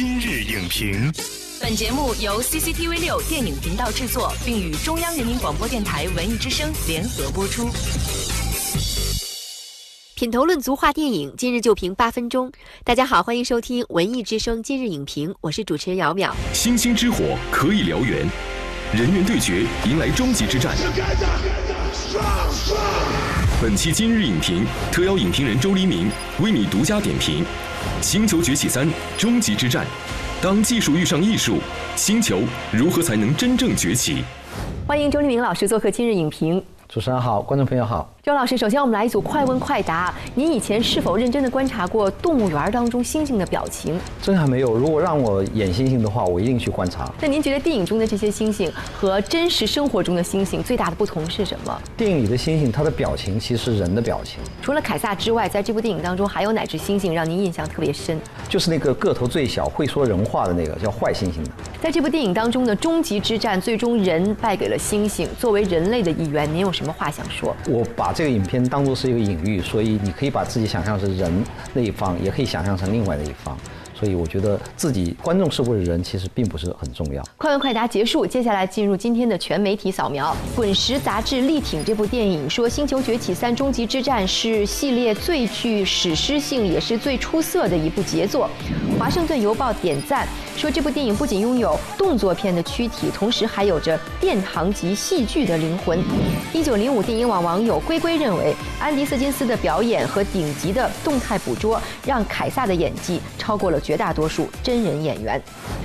今日影评，本节目由 CCTV 六电影频道制作，并与中央人民广播电台文艺之声联合播出。品头论足话电影，今日就评八分钟。大家好，欢迎收听文艺之声今日影评，我是主持人姚淼。星星之火可以燎原，人猿对决迎来终极之战。本期今日影评特邀影评人周黎明为你独家点评《星球崛起三：终极之战》。当技术遇上艺术，星球如何才能真正崛起？欢迎周丽明老师做客今日影评。主持人好，观众朋友好。周老师，首先我们来一组快问快答。您以前是否认真的观察过动物园当中猩猩的表情？真还没有。如果让我演猩猩的话，我一定去观察。那您觉得电影中的这些猩猩和真实生活中的猩猩最大的不同是什么？电影里的猩猩，它的表情其实是人的表情。除了凯撒之外，在这部电影当中还有哪只猩猩让您印象特别深？就是那个个头最小、会说人话的那个，叫坏猩猩的。在这部电影当中的终极之战，最终人败给了猩猩。作为人类的一员，您有什么话想说？我把这个影片当做是一个隐喻，所以你可以把自己想象成人那一方，也可以想象成另外的一方。所以我觉得自己观众是不是人，其实并不是很重要。快问快答结束，接下来进入今天的全媒体扫描。《滚石》杂志力挺这部电影，说《星球崛起三：终极之战》是系列最具史诗性，也是最出色的一部杰作。《华盛顿邮报》点赞说，这部电影不仅拥有动作片的躯体，同时还有着殿堂级戏剧的灵魂。一九零五电影网网友龟龟认为，安迪·斯金斯的表演和顶级的动态捕捉，让凯撒的演技超过了。绝大多数真人演员。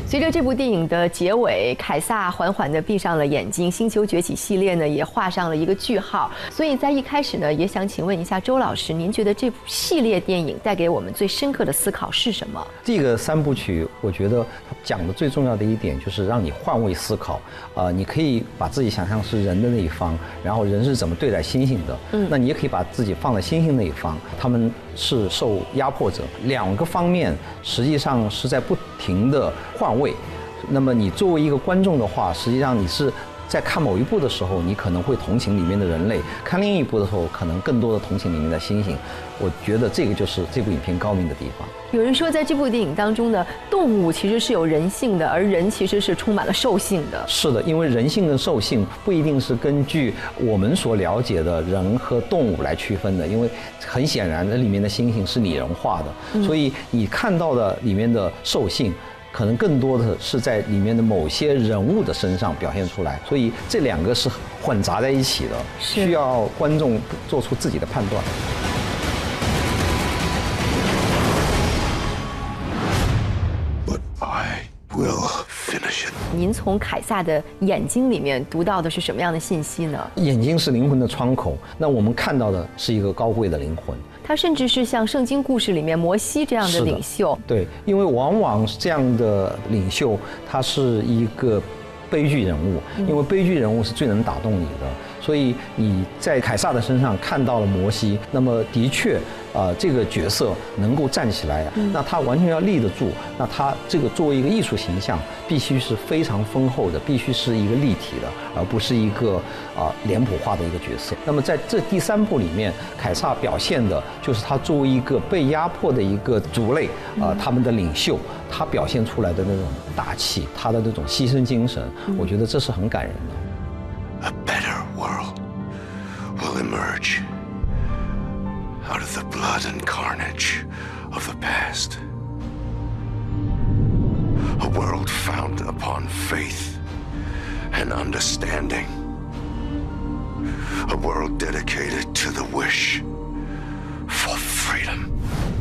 随着这部电影的结尾，凯撒缓缓地闭上了眼睛，《星球崛起》系列呢也画上了一个句号。所以在一开始呢，也想请问一下周老师，您觉得这部系列电影带给我们最深刻的思考是什么？这个三部曲，我觉得讲的最重要的一点就是让你换位思考。啊，你可以把自己想象是人的那一方，然后人是怎么对待猩猩的？嗯，那你也可以把自己放在猩猩那一方，他们是受压迫者，两个方面实际。实际上是在不停的换位，那么你作为一个观众的话，实际上你是在看某一部的时候，你可能会同情里面的人类；看另一部的时候，可能更多的同情里面的猩猩。我觉得这个就是这部影片高明的地方。有人说，在这部电影当中呢，动物其实是有人性的，而人其实是充满了兽性的。是的，因为人性跟兽性不一定是根据我们所了解的人和动物来区分的，因为很显然，这里面的猩猩是拟人化的，所以你看到的里面的兽性，可能更多的是在里面的某些人物的身上表现出来。所以这两个是混杂在一起的，需要观众做出自己的判断。您从凯撒的眼睛里面读到的是什么样的信息呢？眼睛是灵魂的窗口，那我们看到的是一个高贵的灵魂。他甚至是像圣经故事里面摩西这样的领袖。对，因为往往这样的领袖，他是一个悲剧人物，因为悲剧人物是最能打动你的。所以你在凯撒的身上看到了摩西，那么的确，呃，这个角色能够站起来，那他完全要立得住。那他这个作为一个艺术形象，必须是非常丰厚的，必须是一个立体的，而不是一个啊脸谱化的一个角色。那么在这第三部里面，凯撒表现的就是他作为一个被压迫的一个族类啊，他们的领袖，他表现出来的那种大气，他的那种牺牲精神，我觉得这是很感人的。Past. A world founded upon faith and understanding. A world dedicated to the wish for freedom.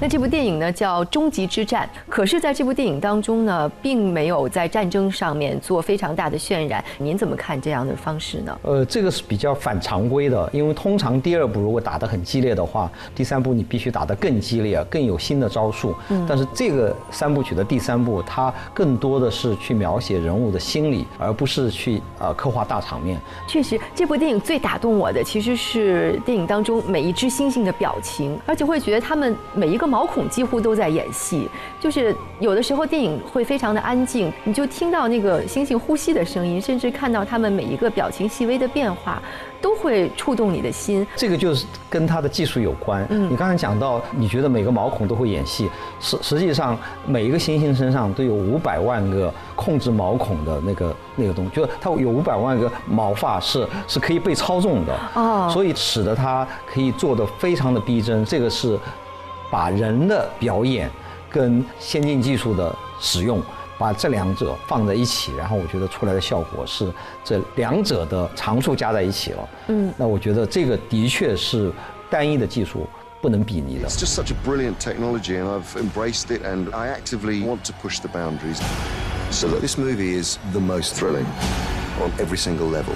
那这部电影呢叫《终极之战》，可是在这部电影当中呢，并没有在战争上面做非常大的渲染。您怎么看这样的方式呢？呃，这个是比较反常规的，因为通常第二部如果打得很激烈的话，第三部你必须打得更激烈，更有新的招数。嗯。但是这个三部曲的第三部，它更多的是去描写人物的心理，而不是去呃刻画大场面。确实，这部电影最打动我的其实是电影当中每一只猩猩的表情，而且会觉得他们每一个。毛孔几乎都在演戏，就是有的时候电影会非常的安静，你就听到那个猩猩呼吸的声音，甚至看到他们每一个表情细微的变化。都会触动你的心，这个就是跟它的技术有关。嗯，你刚才讲到，你觉得每个毛孔都会演戏，实实际上每一个猩猩身上都有五百万个控制毛孔的那个那个东西，就是它有五百万个毛发是是可以被操纵的。哦，所以使得它可以做的非常的逼真。这个是把人的表演跟先进技术的使用。把这两者放在一起，然后我觉得出来的效果是这两者的长处加在一起了。嗯，那我觉得这个的确是单一的技术不能比拟的。It's just such a brilliant technology, and I've embraced it, and I actively want to push the boundaries. So that this movie is the most thrilling on every single level.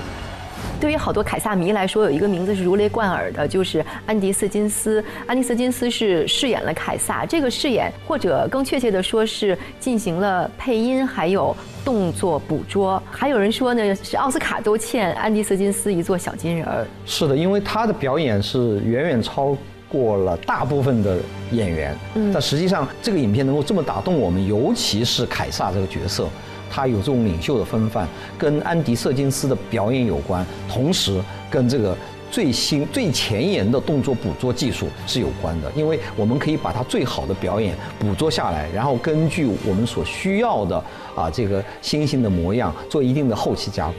对于好多凯撒迷来说，有一个名字是如雷贯耳的，就是安迪·斯金斯。安迪·斯金斯是饰演了凯撒，这个饰演或者更确切的说是进行了配音，还有动作捕捉。还有人说呢，是奥斯卡都欠安迪·斯金斯一座小金人儿。是的，因为他的表演是远远超过了大部分的演员。嗯，但实际上这个影片能够这么打动我们，尤其是凯撒这个角色。他有这种领袖的风范，跟安迪·瑟金斯的表演有关，同时跟这个最新、最前沿的动作捕捉技术是有关的。因为我们可以把他最好的表演捕捉下来，然后根据我们所需要的啊这个猩猩的模样做一定的后期加工。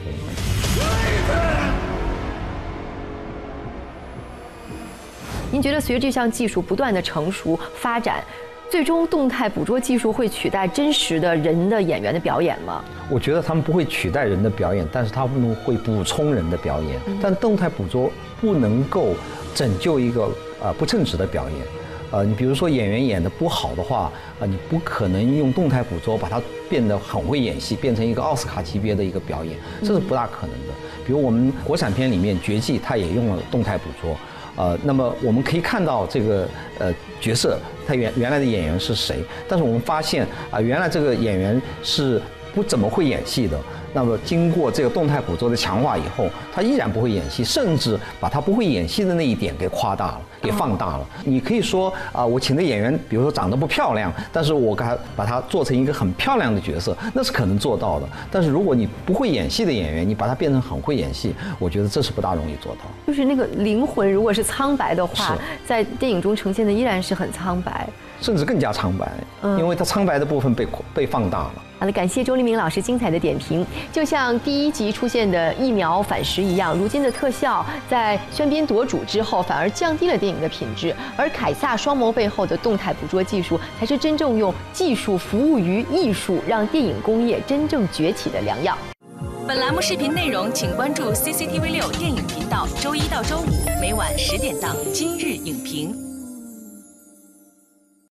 您觉得随着这项技术不断的成熟发展？最终，动态捕捉技术会取代真实的人的演员的表演吗？我觉得他们不会取代人的表演，但是他们会补充人的表演。但动态捕捉不能够拯救一个呃不称职的表演。呃，你比如说演员演的不好的话，啊，你不可能用动态捕捉把它变得很会演戏，变成一个奥斯卡级别的一个表演，这是不大可能的。比如我们国产片里面《绝技》，它也用了动态捕捉。呃，那么我们可以看到这个呃角色，他原原来的演员是谁？但是我们发现啊，原来这个演员是不怎么会演戏的。那么经过这个动态捕捉的强化以后，他依然不会演戏，甚至把他不会演戏的那一点给夸大了，给放大了。你可以说啊，我请的演员，比如说长得不漂亮，但是我给他把他做成一个很漂亮的角色，那是可能做到的。但是如果你不会演戏的演员，你把他变成很会演戏，我觉得这是不大容易做到。就是那个灵魂，如果是苍白的话，在电影中呈现的依然是很苍白。甚至更加苍白，因为它苍白的部分被被放大了。好了，感谢周黎明老师精彩的点评。就像第一集出现的疫苗反噬一样，如今的特效在喧宾夺主之后，反而降低了电影的品质。而凯撒双眸背后的动态捕捉技术，才是真正用技术服务于艺术，让电影工业真正崛起的良药。本栏目视频内容，请关注 CCTV 六电影频道，周一到周五每晚十点档《今日影评》。